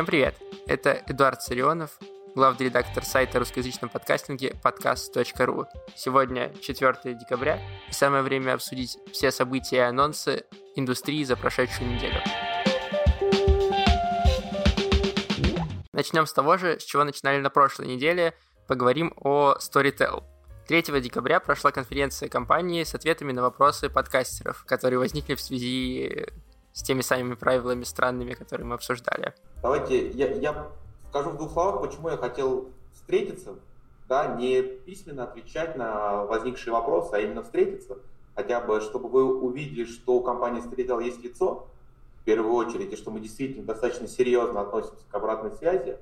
Всем привет! Это Эдуард Царионов, главный редактор сайта русскоязычном подкастинге podcast.ru. Сегодня 4 декабря, и самое время обсудить все события и анонсы индустрии за прошедшую неделю. Начнем с того же, с чего начинали на прошлой неделе. Поговорим о Storytel. 3 декабря прошла конференция компании с ответами на вопросы подкастеров, которые возникли в связи с теми самыми правилами странными, которые мы обсуждали. Давайте я, я скажу в двух словах, почему я хотел встретиться, да, не письменно отвечать на возникшие вопросы, а именно встретиться, хотя бы, чтобы вы увидели, что у компании Storytel есть лицо, в первую очередь, и что мы действительно достаточно серьезно относимся к обратной связи,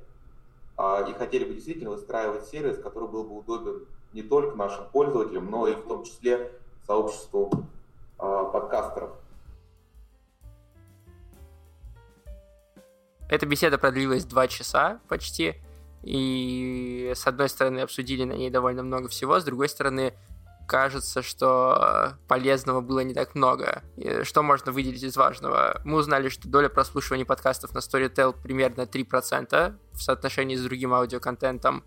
а, и хотели бы действительно выстраивать сервис, который был бы удобен не только нашим пользователям, но и в том числе сообществу э, подкастеров. Эта беседа продлилась два часа почти, и с одной стороны обсудили на ней довольно много всего, с другой стороны кажется, что полезного было не так много. И что можно выделить из важного? Мы узнали, что доля прослушивания подкастов на Storytel примерно 3% в соотношении с другим аудиоконтентом.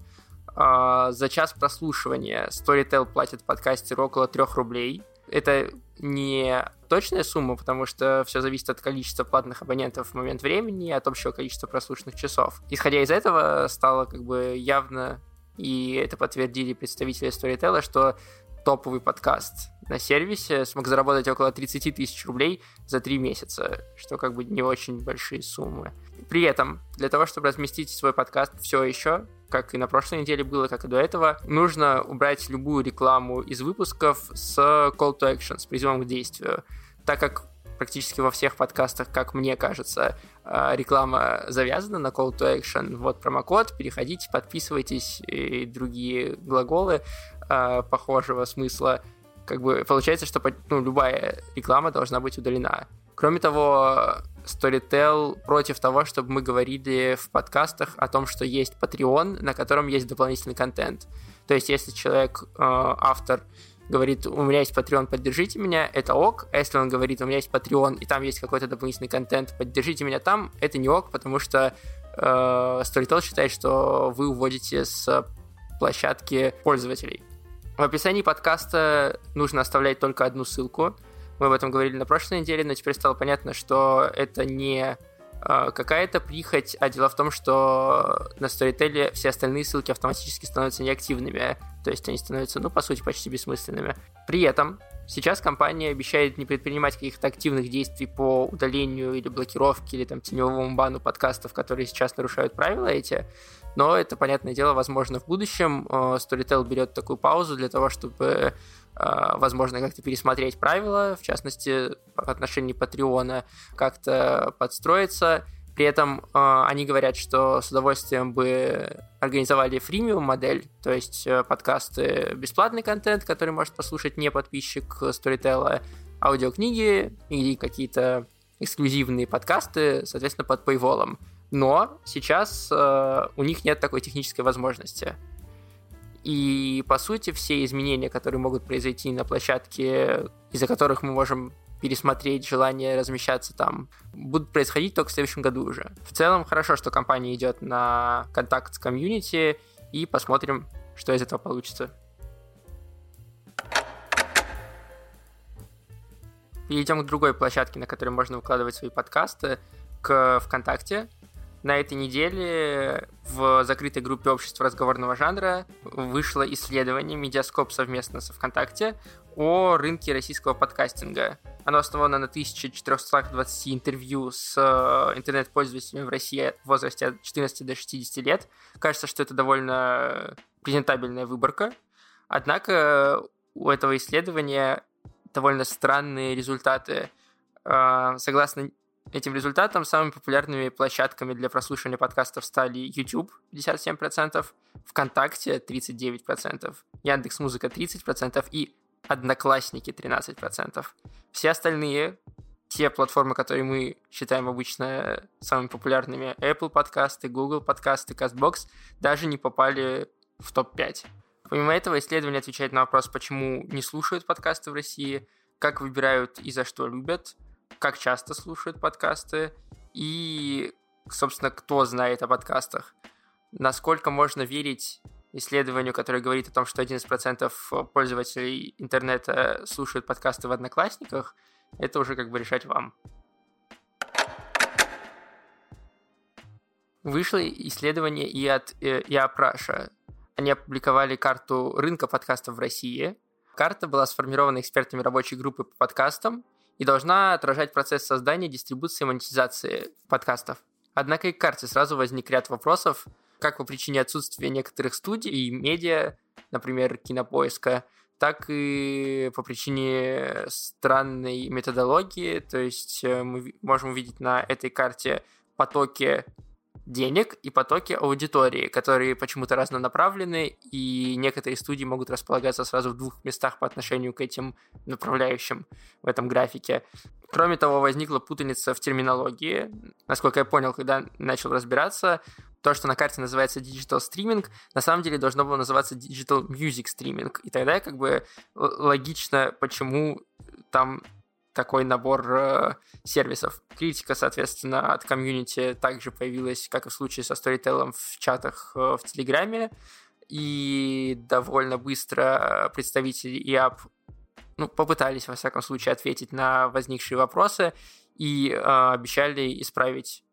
А, за час прослушивания Storytel платит подкастеру около 3 рублей. Это не точная сумма, потому что все зависит от количества платных абонентов в момент времени и от общего количества прослушанных часов. Исходя из этого, стало как бы явно, и это подтвердили представители Storytel, что топовый подкаст на сервисе смог заработать около 30 тысяч рублей за три месяца, что как бы не очень большие суммы. При этом, для того, чтобы разместить свой подкаст все еще, как и на прошлой неделе было, как и до этого, нужно убрать любую рекламу из выпусков с call to action, с призывом к действию. Так как практически во всех подкастах, как мне кажется, а, реклама завязана на call to action. Вот промокод, переходите, подписывайтесь и другие глаголы а, похожего смысла. Как бы получается, что ну, любая реклама должна быть удалена. Кроме того, Storytel против того, чтобы мы говорили в подкастах о том, что есть Patreon, на котором есть дополнительный контент. То есть, если человек, э, автор, говорит, у меня есть Patreon, поддержите меня, это ок. А если он говорит, у меня есть Patreon, и там есть какой-то дополнительный контент, поддержите меня там, это не ок, потому что э, Storytel считает, что вы уводите с площадки пользователей. В описании подкаста нужно оставлять только одну ссылку – мы об этом говорили на прошлой неделе, но теперь стало понятно, что это не какая-то прихоть, а дело в том, что на Storytel все остальные ссылки автоматически становятся неактивными, то есть они становятся, ну, по сути, почти бессмысленными. При этом сейчас компания обещает не предпринимать каких-то активных действий по удалению или блокировке, или там теневому бану подкастов, которые сейчас нарушают правила эти, но это, понятное дело, возможно в будущем. А, Storytel берет такую паузу для того, чтобы возможно, как-то пересмотреть правила, в частности, в отношении Патреона, как-то подстроиться. При этом э, они говорят, что с удовольствием бы организовали фримиум модель, то есть э, подкасты, бесплатный контент, который может послушать не подписчик Storytel, аудиокниги или какие-то эксклюзивные подкасты, соответственно, под paywall. Но сейчас э, у них нет такой технической возможности. И, по сути, все изменения, которые могут произойти на площадке, из-за которых мы можем пересмотреть желание размещаться там, будут происходить только в следующем году уже. В целом, хорошо, что компания идет на контакт с комьюнити, и посмотрим, что из этого получится. Перейдем к другой площадке, на которой можно выкладывать свои подкасты, к ВКонтакте. На этой неделе в закрытой группе общества разговорного жанра вышло исследование «Медиаскоп» совместно со ВКонтакте о рынке российского подкастинга. Оно основано на 1420 интервью с э, интернет-пользователями в России в возрасте от 14 до 60 лет. Кажется, что это довольно презентабельная выборка. Однако у этого исследования довольно странные результаты. Э, согласно Этим результатом самыми популярными площадками для прослушивания подкастов стали YouTube 57%, ВКонтакте 39%, Яндекс.Музыка 30% и Одноклассники 13%. Все остальные, те платформы, которые мы считаем обычно самыми популярными, Apple подкасты, Google подкасты, CastBox, даже не попали в топ-5. Помимо этого, исследование отвечает на вопрос, почему не слушают подкасты в России, как выбирают и за что любят – как часто слушают подкасты и собственно, кто знает о подкастах. Насколько можно верить исследованию, которое говорит о том, что 11% пользователей интернета слушают подкасты в Одноклассниках, это уже как бы решать вам. Вышло исследование и от э, Япраша. Они опубликовали карту рынка подкастов в России. Карта была сформирована экспертами рабочей группы по подкастам и должна отражать процесс создания, дистрибуции и монетизации подкастов. Однако и к карте сразу возник ряд вопросов, как по причине отсутствия некоторых студий и медиа, например, кинопоиска, так и по причине странной методологии. То есть э, мы можем увидеть на этой карте потоки денег и потоки аудитории, которые почему-то разнонаправлены, и некоторые студии могут располагаться сразу в двух местах по отношению к этим направляющим в этом графике. Кроме того, возникла путаница в терминологии. Насколько я понял, когда начал разбираться, то, что на карте называется Digital Streaming, на самом деле должно было называться Digital Music Streaming. И тогда как бы логично, почему там такой набор э, сервисов. Критика, соответственно, от комьюнити также появилась, как и в случае со Storytel в чатах э, в Телеграме, и довольно быстро представители ИАП ну, попытались, во всяком случае, ответить на возникшие вопросы и э, обещали исправить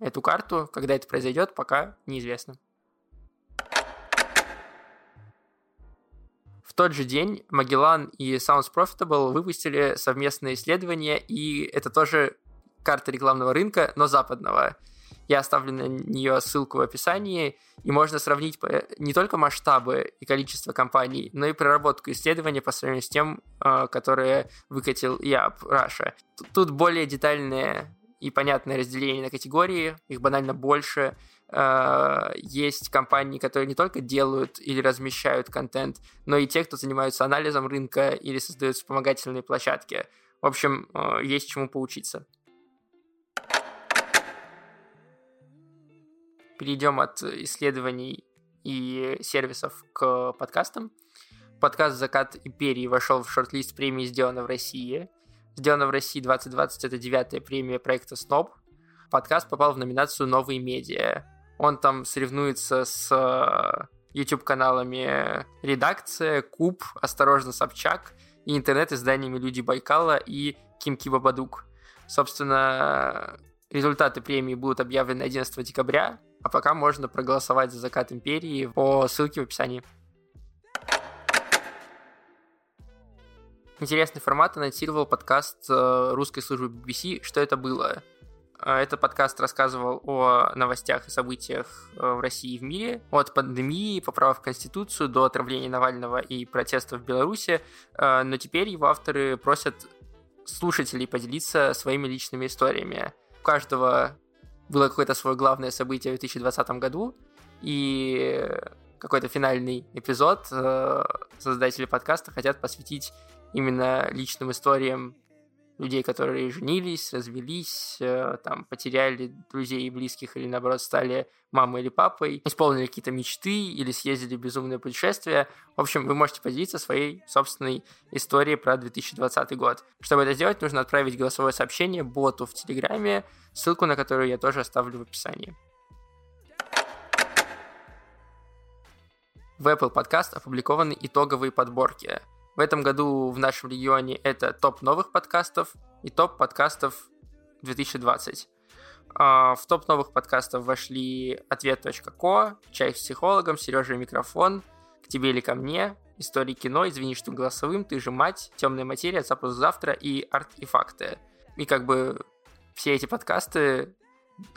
эту карту. Когда это произойдет, пока неизвестно. В тот же день Magellan и Sounds Profitable выпустили совместное исследование, и это тоже карта рекламного рынка, но западного. Я оставлю на нее ссылку в описании, и можно сравнить не только масштабы и количество компаний, но и проработку исследования по сравнению с тем, э, которое выкатил ЯП Russia. Тут более детальное и понятное разделение на категории, их банально больше, есть компании, которые не только делают или размещают контент, но и те, кто занимаются анализом рынка или создают вспомогательные площадки. В общем, э, есть чему поучиться. Перейдем от исследований и сервисов к подкастам. Подкаст «Закат империи» вошел в шорт-лист премии «Сделано в России». «Сделано в России 2020» — это девятая премия проекта СНОП. Подкаст попал в номинацию «Новые медиа». Он там соревнуется с э, YouTube-каналами «Редакция», «Куб», «Осторожно, Собчак» и интернет-изданиями «Люди Байкала» и «Кимки Бабадук». Собственно, результаты премии будут объявлены 11 декабря, а пока можно проголосовать за закат империи по ссылке в описании. Интересный формат анонсировал подкаст э, русской службы BBC «Что это было?». А, этот подкаст рассказывал о новостях и событиях э, в России и в мире, от пандемии, поправок в Конституцию до отравления Навального и протестов в Беларуси, э, но теперь его авторы просят слушателей поделиться своими личными историями. У каждого было какое-то свое главное событие в 2020 году, и какой-то финальный эпизод э, создатели подкаста хотят посвятить именно личным историям людей, которые женились, развелись, э, там, потеряли друзей и близких, или, наоборот, стали мамой или папой, исполнили какие-то мечты или съездили в безумное путешествие. В общем, вы можете поделиться своей собственной историей про 2020 год. Чтобы это сделать, нужно отправить голосовое сообщение боту в Телеграме, ссылку на которую я тоже оставлю в описании. В Apple Podcast опубликованы итоговые подборки – в этом году в нашем регионе это топ новых подкастов и топ подкастов 2020. А, в топ новых подкастов вошли ответ.ко, чай с психологом, Сережа микрофон, к тебе или ко мне, истории кино, извини, что голосовым, ты же мать, темная материя, запрос завтра и арт и факты. И как бы все эти подкасты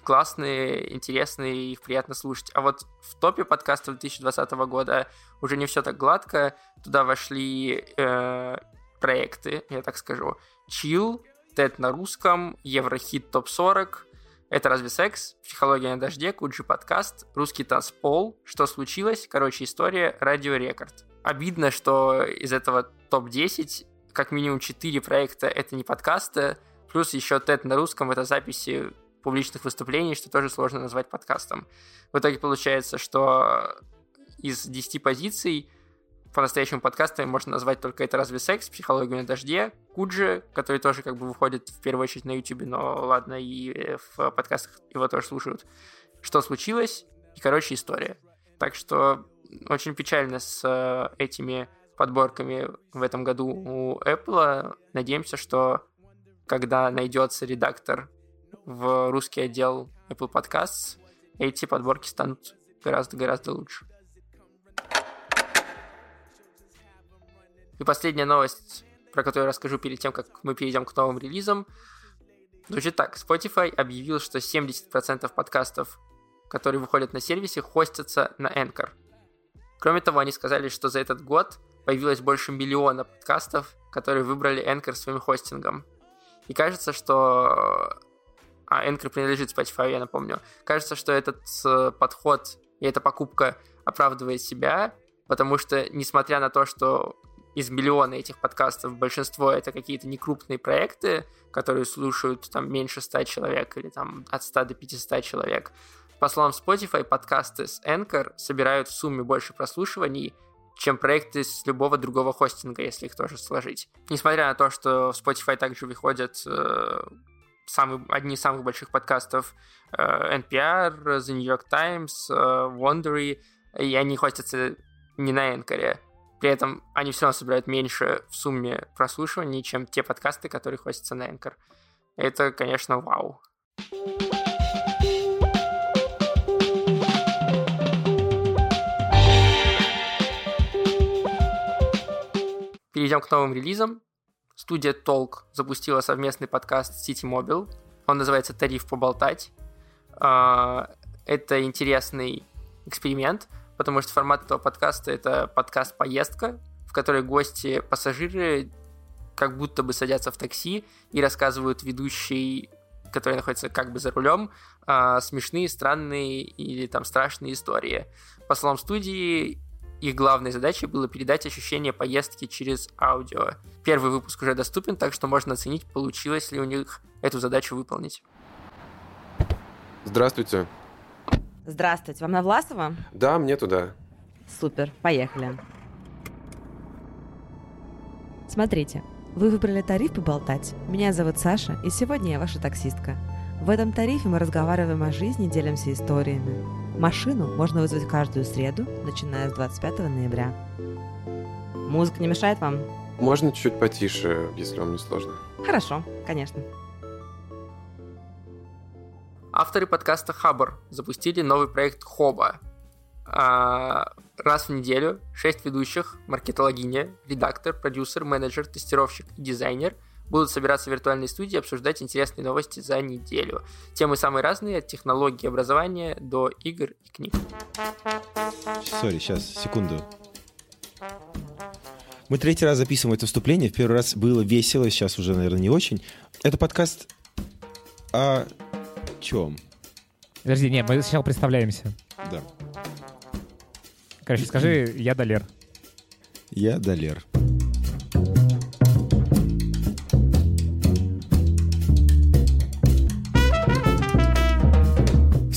классные, интересные, их приятно слушать. А вот в топе подкастов 2020 года уже не все так гладко. Туда вошли э, проекты, я так скажу. Chill, TED на русском, Еврохит ТОП-40, это разве секс? Психология на дожде, Куджи подкаст, русский танцпол, что случилось, короче, история, радиорекорд. Обидно, что из этого топ-10 как минимум 4 проекта это не подкасты, плюс еще TED на русском, это записи публичных выступлений, что тоже сложно назвать подкастом. В итоге получается, что из 10 позиций по-настоящему подкастами можно назвать только «Это разве секс?», «Психологию на дожде», Куджи, который тоже как бы выходит в первую очередь на YouTube, но ладно, и в подкастах его тоже слушают. «Что случилось?» и, короче, история. Так что очень печально с э, этими подборками в этом году у Apple. Надеемся, что когда найдется редактор в русский отдел Apple Podcasts, эти подборки станут гораздо-гораздо лучше. И последняя новость, про которую я расскажу перед тем, как мы перейдем к новым релизам, звучит так. Spotify объявил, что 70% подкастов, которые выходят на сервисе, хостятся на Anchor. Кроме того, они сказали, что за этот год появилось больше миллиона подкастов, которые выбрали Anchor своим хостингом. И кажется, что... А Anchor принадлежит Spotify, я напомню. Кажется, что этот э, подход и эта покупка оправдывает себя, потому что, несмотря на то, что из миллиона этих подкастов большинство это какие-то некрупные проекты, которые слушают там меньше 100 человек или там от 100 до 500 человек. По словам Spotify, подкасты с Anchor собирают в сумме больше прослушиваний, чем проекты с любого другого хостинга, если их тоже сложить. Несмотря на то, что в Spotify также выходят э, самый, одни из самых больших подкастов э, NPR, The New York Times, э, Wondery, и они хостятся не на Anchor. При этом они все равно собирают меньше в сумме прослушиваний, чем те подкасты, которые хостятся на Anchor. Это, конечно, вау. Перейдем к новым релизам. Студия Толк запустила совместный подкаст City Mobile. Он называется «Тариф поболтать». А, это интересный эксперимент – потому что формат этого подкаста — это подкаст-поездка, в которой гости, пассажиры как будто бы садятся в такси и рассказывают ведущий, который находится как бы за рулем, а, смешные, странные или там страшные истории. По словам студии, их главной задачей было передать ощущение поездки через аудио. Первый выпуск уже доступен, так что можно оценить, получилось ли у них эту задачу выполнить. Здравствуйте. Здравствуйте, вам на Власова? Да, мне туда. Супер, поехали. Смотрите, вы выбрали тариф поболтать. Меня зовут Саша, и сегодня я ваша таксистка. В этом тарифе мы разговариваем о жизни, делимся историями. Машину можно вызвать каждую среду, начиная с 25 ноября. Музыка не мешает вам? Можно чуть потише, если вам не сложно. Хорошо, конечно. Авторы подкаста Хабр запустили новый проект Хоба. А, раз в неделю шесть ведущих, маркетологиня, редактор, продюсер, менеджер, тестировщик и дизайнер будут собираться в виртуальной студии и обсуждать интересные новости за неделю. Темы самые разные, от технологий образования до игр и книг. Сори, сейчас, секунду. Мы третий раз записываем это вступление. В первый раз было весело, сейчас уже, наверное, не очень. Это подкаст о чем? Подожди, нет, мы сначала представляемся. Да. Короче, скажи, я Далер. Я Далер.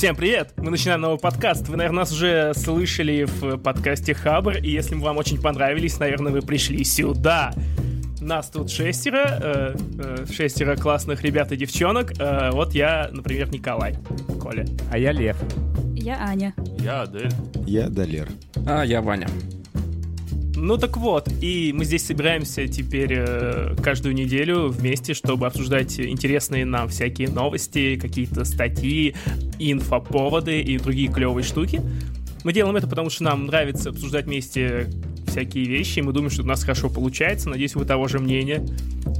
Всем привет! Мы начинаем новый подкаст. Вы, наверное, нас уже слышали в подкасте Хабр, и если мы вам очень понравились, наверное, вы пришли сюда. Нас тут шестеро, э, э, шестеро классных ребят и девчонок. Э, вот я, например, Николай, Коля. А я Лев. Я Аня. Я Адель. Я Далер. А я Ваня. Ну так вот, и мы здесь собираемся теперь э, каждую неделю вместе, чтобы обсуждать интересные нам всякие новости, какие-то статьи, инфоповоды и другие клевые штуки. Мы делаем это, потому что нам нравится обсуждать вместе всякие вещи, и мы думаем, что у нас хорошо получается. Надеюсь, вы того же мнения.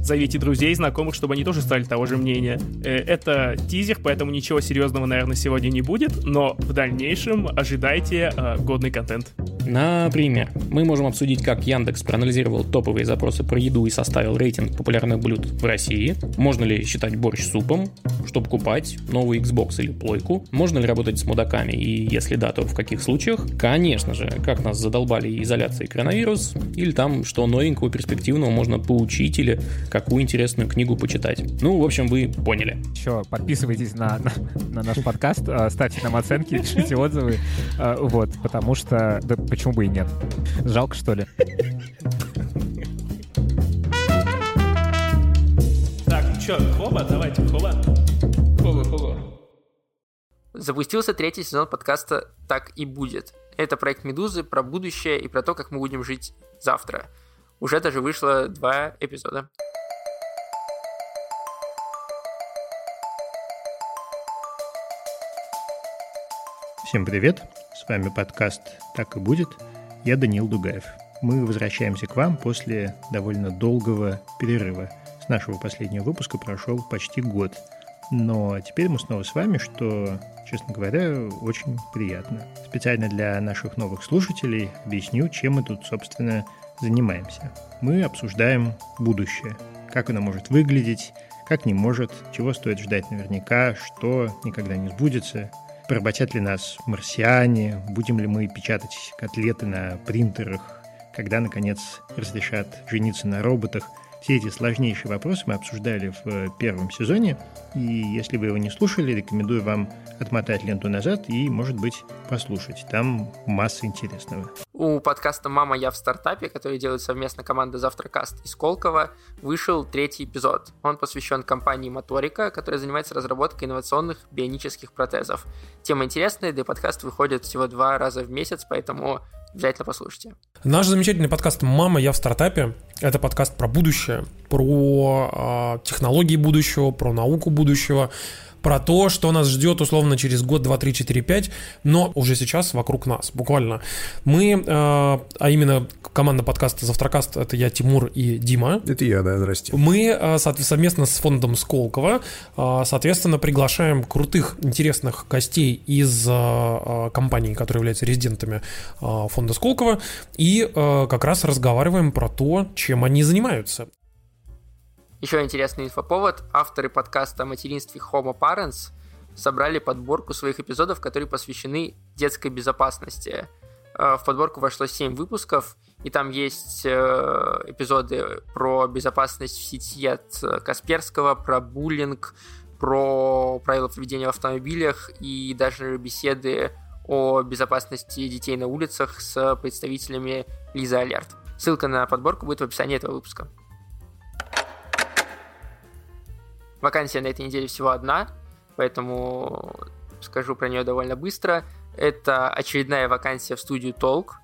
Зовите друзей, знакомых, чтобы они тоже стали того же мнения. Э, это тизер, поэтому ничего серьезного, наверное, сегодня не будет, но в дальнейшем ожидайте э, годный контент. Например, мы можем обсудить, как Яндекс проанализировал топовые запросы про еду и составил рейтинг популярных блюд в России. Можно ли считать борщ супом, чтобы купать новый Xbox или плойку? Можно ли работать с мудаками и если да, то в каких случаях? Конечно же, как нас задолбали изоляцией коронавирус, или там, что новенького, перспективного можно поучить, или какую интересную книгу почитать. Ну, в общем, вы поняли. Еще подписывайтесь на, на, на наш подкаст, а, ставьте нам оценки, пишите отзывы, а, вот, потому что, почему бы и нет? Жалко, что ли? Так, ну чё, хоба, давайте, хоба. Хоба, хоба. Запустился третий сезон подкаста «Так и будет». Это проект «Медузы» про будущее и про то, как мы будем жить завтра. Уже даже вышло два эпизода. Всем привет! С вами подкаст «Так и будет». Я Даниил Дугаев. Мы возвращаемся к вам после довольно долгого перерыва. С нашего последнего выпуска прошел почти год. Но теперь мы снова с вами, что, честно говоря, очень приятно. Специально для наших новых слушателей объясню, чем мы тут, собственно, занимаемся. Мы обсуждаем будущее. Как оно может выглядеть, как не может, чего стоит ждать наверняка, что никогда не сбудется, Поработят ли нас марсиане? Будем ли мы печатать котлеты на принтерах? Когда, наконец, разрешат жениться на роботах? Все эти сложнейшие вопросы мы обсуждали в э, первом сезоне, и если вы его не слушали, рекомендую вам отмотать ленту назад и, может быть, послушать. Там масса интересного. У подкаста «Мама, я в стартапе», который делает совместно команда «Завтракаст» из Колково, вышел третий эпизод. Он посвящен компании «Моторика», которая занимается разработкой инновационных бионических протезов. Тема интересная, да и подкаст выходит всего два раза в месяц, поэтому Обязательно послушайте. Наш замечательный подкаст «Мама, я в стартапе» — это подкаст про будущее, про э, технологии будущего, про науку будущего, про то, что нас ждет условно через год, два, три, четыре, пять, но уже сейчас вокруг нас, буквально. Мы, э, а именно команда подкаста «Завтракаст» — это я, Тимур и Дима. Это я, да, здрасте. Мы э, совместно с фондом Сколково, э, соответственно, приглашаем крутых, интересных гостей из э, компаний, которые являются резидентами э, фонда Сколково, и э, как раз разговариваем про то, чем они занимаются. Еще интересный инфоповод. Авторы подкаста о материнстве Homo Parents собрали подборку своих эпизодов, которые посвящены детской безопасности. Э, в подборку вошло 7 выпусков, и там есть э, эпизоды про безопасность в сети от Касперского, про буллинг, про правила поведения в автомобилях и даже беседы о безопасности детей на улицах с представителями Лиза Алерт. Ссылка на подборку будет в описании этого выпуска. Вакансия на этой неделе всего одна, поэтому скажу про нее довольно быстро. Это очередная вакансия в студию Толк.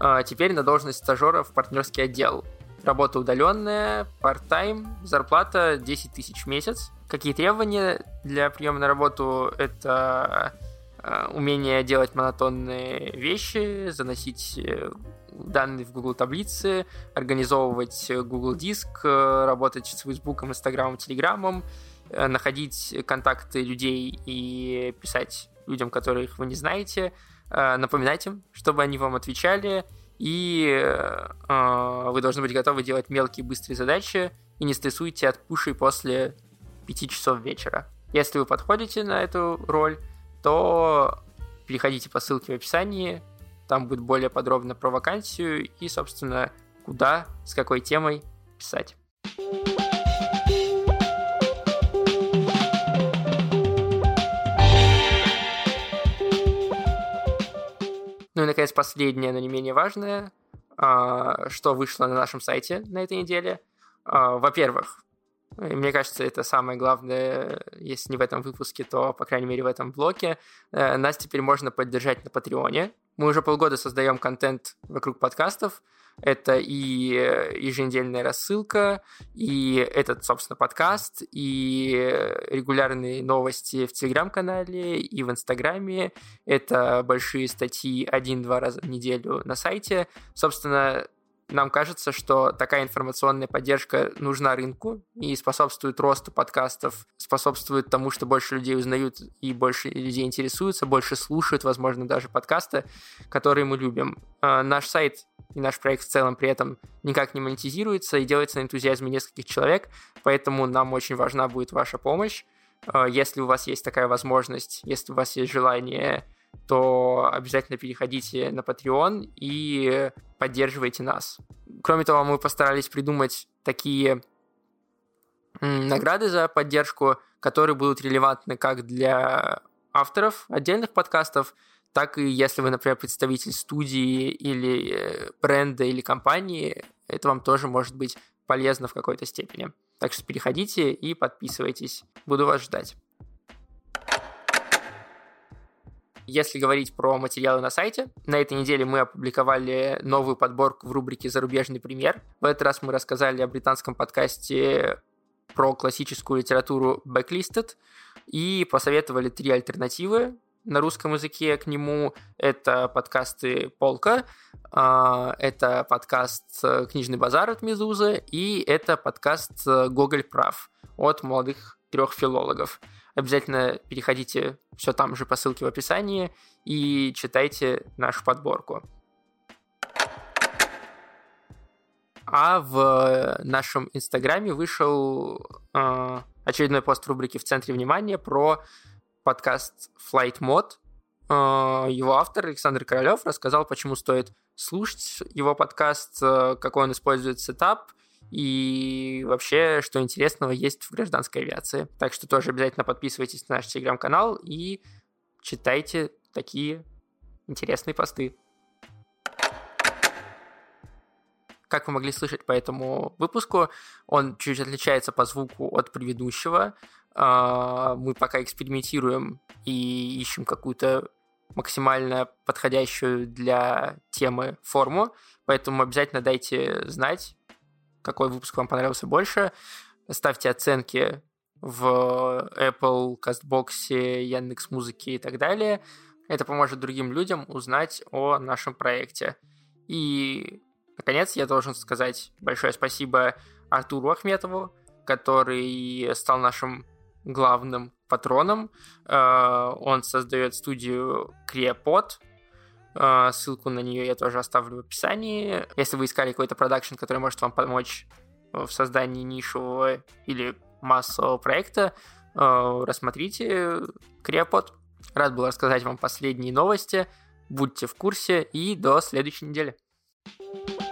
А, теперь на должность стажера в партнерский отдел. Работа удаленная, part-time, зарплата 10 тысяч в месяц. Какие требования для приема на работу? Это а, умение делать монотонные вещи, заносить э, данные в Google таблицы, организовывать Google Диск, э, работать с Facebook, Instagram, Telegram, э, находить контакты людей и писать людям, которых вы не знаете, э, напоминать им, чтобы они вам отвечали, и вы должны быть готовы делать мелкие быстрые задачи и не стрессуйте от пушей после 5 часов вечера. Если вы подходите на эту роль, то переходите по ссылке в описании, там будет более подробно про вакансию и, собственно, куда, с какой темой писать. Ну и, наконец, последнее, но не менее важное, а, что вышло на нашем сайте на этой неделе. А, во-первых, мне кажется, это самое главное, если не в этом выпуске, то, по крайней мере, в этом блоке. Э, нас теперь можно поддержать на Патреоне. Мы уже полгода создаем контент вокруг подкастов. Это и еженедельная рассылка, и этот, собственно, подкаст, и регулярные новости в Телеграм-канале, и в Инстаграме. Это большие статьи один-два раза в неделю на сайте. Собственно, нам кажется, что такая информационная поддержка нужна рынку и способствует росту подкастов, способствует тому, что больше людей узнают и больше людей интересуются, больше слушают, возможно, даже подкасты, которые мы любим. А, наш сайт и наш проект в целом при этом никак не монетизируется и делается на энтузиазме нескольких человек, поэтому нам очень важна будет ваша помощь. А, если у вас есть такая возможность, если у вас есть желание то обязательно переходите на Patreon и поддерживайте нас. Кроме того, мы постарались придумать такие награды за поддержку, которые будут релевантны как для авторов отдельных подкастов, так и если вы, например, представитель студии или э, бренда или компании, это вам тоже может быть полезно в какой-то степени. Так что переходите и подписывайтесь. Буду вас ждать. Если говорить про материалы на сайте, на этой неделе мы опубликовали новую подборку в рубрике «Зарубежный пример». В этот раз мы рассказали о британском подкасте про классическую литературу Backlisted и посоветовали три альтернативы на русском языке к нему. Это подкасты Полка, а, это подкаст «Книжный базар» от Мезузы и это подкаст «Гоголь прав» от молодых трех филологов. Обязательно переходите все там же по ссылке в описании и читайте нашу подборку. А в нашем инстаграме вышел э, очередной пост в рубрике «В центре внимания» про подкаст Flight Mod. Э, его автор Александр Королев рассказал, почему стоит слушать его подкаст, э, какой он использует сетап – и вообще, что интересного есть в гражданской авиации. Так что тоже обязательно подписывайтесь на наш телеграм-канал и читайте такие интересные посты. Как вы могли слышать по этому выпуску, он чуть отличается по звуку от предыдущего. А, мы пока экспериментируем и ищем какую-то максимально подходящую для темы форму, поэтому обязательно дайте знать, какой выпуск вам понравился больше. Ставьте оценки в Apple, CastBox, Яндекс Музыки и так далее. Это поможет другим людям узнать о нашем проекте. И, наконец, я должен сказать большое спасибо Артуру Ахметову, который стал нашим главным патроном. Э, он создает студию Креопод, ссылку на нее я тоже оставлю в описании. Если вы искали какой-то продакшн, который может вам помочь в создании нишевого или массового проекта, а, рассмотрите Креопод. Рад был рассказать вам последние новости. Будьте в курсе и до следующей недели. thank you